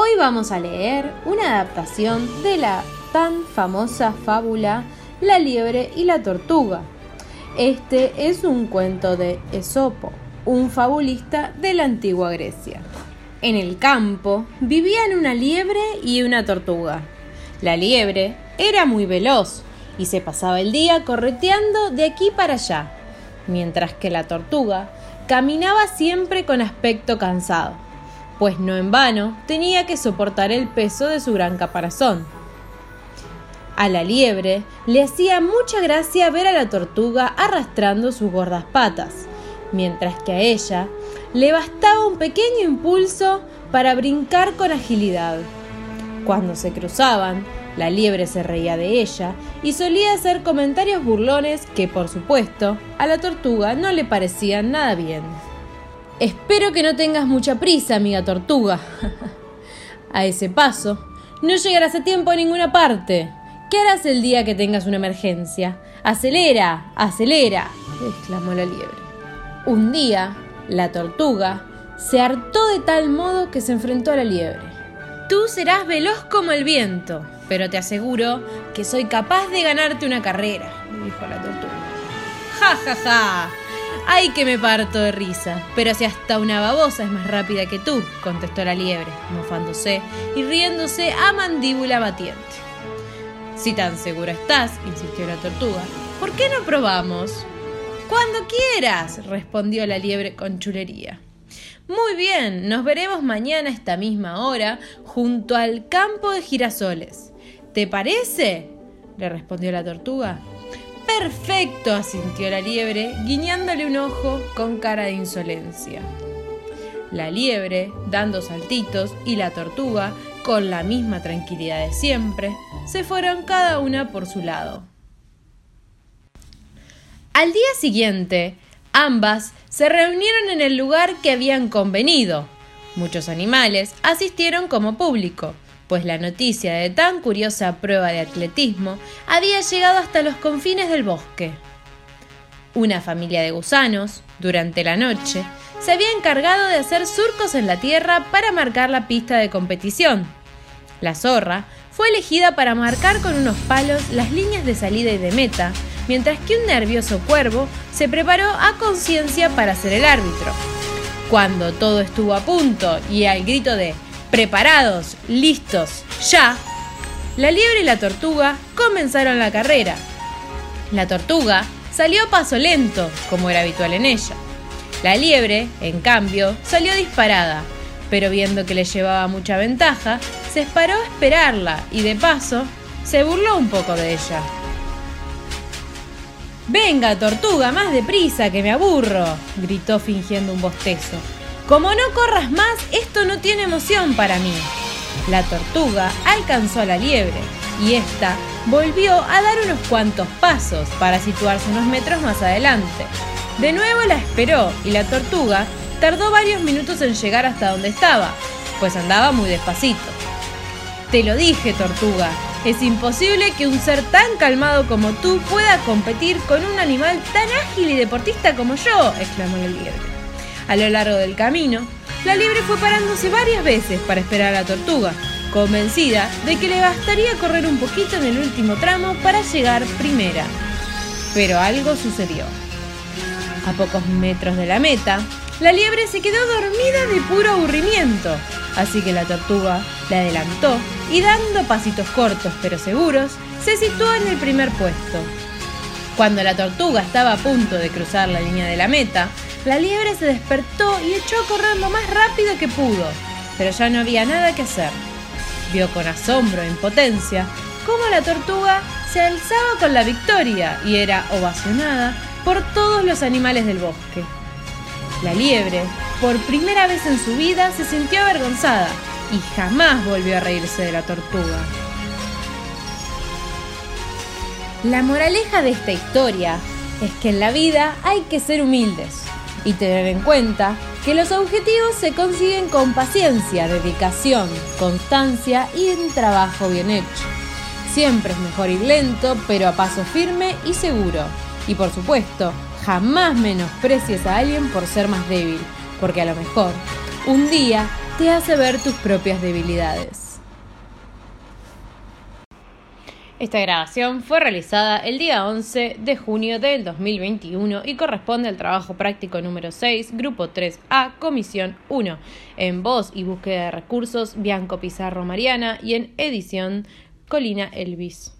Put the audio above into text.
Hoy vamos a leer una adaptación de la tan famosa fábula La liebre y la tortuga. Este es un cuento de Esopo, un fabulista de la antigua Grecia. En el campo vivían una liebre y una tortuga. La liebre era muy veloz y se pasaba el día correteando de aquí para allá, mientras que la tortuga caminaba siempre con aspecto cansado, pues no en vano tenía que soportar el peso de su gran caparazón. A la liebre le hacía mucha gracia ver a la tortuga arrastrando sus gordas patas, mientras que a ella le bastaba un pequeño impulso para brincar con agilidad. Cuando se cruzaban, la liebre se reía de ella y solía hacer comentarios burlones que, por supuesto, a la tortuga no le parecían nada bien. Espero que no tengas mucha prisa, amiga tortuga. a ese paso, no llegarás a tiempo a ninguna parte. ¿Qué harás el día que tengas una emergencia? ¡Acelera! ¡Acelera! exclamó la liebre. Un día, la tortuga se hartó de tal modo que se enfrentó a la liebre. Tú serás veloz como el viento, pero te aseguro que soy capaz de ganarte una carrera, dijo la tortuga. ¡Ja, ja, ja! ¡Ay, que me parto de risa! Pero si hasta una babosa es más rápida que tú, contestó la liebre, mofándose y riéndose a mandíbula batiente. Si tan segura estás, insistió la tortuga, ¿por qué no probamos? Cuando quieras, respondió la liebre con chulería. Muy bien, nos veremos mañana a esta misma hora junto al campo de girasoles. ¿Te parece? le respondió la tortuga. Perfecto, asintió la liebre, guiñándole un ojo con cara de insolencia. La liebre, dando saltitos, y la tortuga, con la misma tranquilidad de siempre, se fueron cada una por su lado. Al día siguiente, ambas se reunieron en el lugar que habían convenido. Muchos animales asistieron como público, pues la noticia de tan curiosa prueba de atletismo había llegado hasta los confines del bosque. Una familia de gusanos, durante la noche, se había encargado de hacer surcos en la tierra para marcar la pista de competición. La zorra fue elegida para marcar con unos palos las líneas de salida y de meta, mientras que un nervioso cuervo se preparó a conciencia para ser el árbitro. Cuando todo estuvo a punto y al grito de Preparados, listos, ya. La liebre y la tortuga comenzaron la carrera. La tortuga salió a paso lento, como era habitual en ella. La liebre, en cambio, salió disparada, pero viendo que le llevaba mucha ventaja, se paró a esperarla y de paso se burló un poco de ella. Venga, tortuga, más deprisa, que me aburro, gritó fingiendo un bostezo. Como no corras más, esto no tiene emoción para mí. La tortuga alcanzó a la liebre y ésta volvió a dar unos cuantos pasos para situarse unos metros más adelante. De nuevo la esperó y la tortuga tardó varios minutos en llegar hasta donde estaba, pues andaba muy despacito. Te lo dije, tortuga, es imposible que un ser tan calmado como tú pueda competir con un animal tan ágil y deportista como yo, exclamó la liebre. A lo largo del camino, la liebre fue parándose varias veces para esperar a la tortuga, convencida de que le bastaría correr un poquito en el último tramo para llegar primera. Pero algo sucedió. A pocos metros de la meta, la liebre se quedó dormida de puro aburrimiento, así que la tortuga la adelantó y dando pasitos cortos pero seguros, se situó en el primer puesto. Cuando la tortuga estaba a punto de cruzar la línea de la meta, la liebre se despertó y echó a correr lo más rápido que pudo, pero ya no había nada que hacer. Vio con asombro e impotencia cómo la tortuga se alzaba con la victoria y era ovacionada por todos los animales del bosque. La liebre, por primera vez en su vida, se sintió avergonzada y jamás volvió a reírse de la tortuga. La moraleja de esta historia es que en la vida hay que ser humildes y tener en cuenta que los objetivos se consiguen con paciencia, dedicación, constancia y un trabajo bien hecho. Siempre es mejor ir lento, pero a paso firme y seguro. Y por supuesto, jamás menosprecies a alguien por ser más débil, porque a lo mejor un día te hace ver tus propias debilidades. Esta grabación fue realizada el día 11 de junio del 2021 y corresponde al trabajo práctico número 6, grupo 3A, comisión 1, en voz y búsqueda de recursos, Bianco Pizarro Mariana y en edición, Colina Elvis.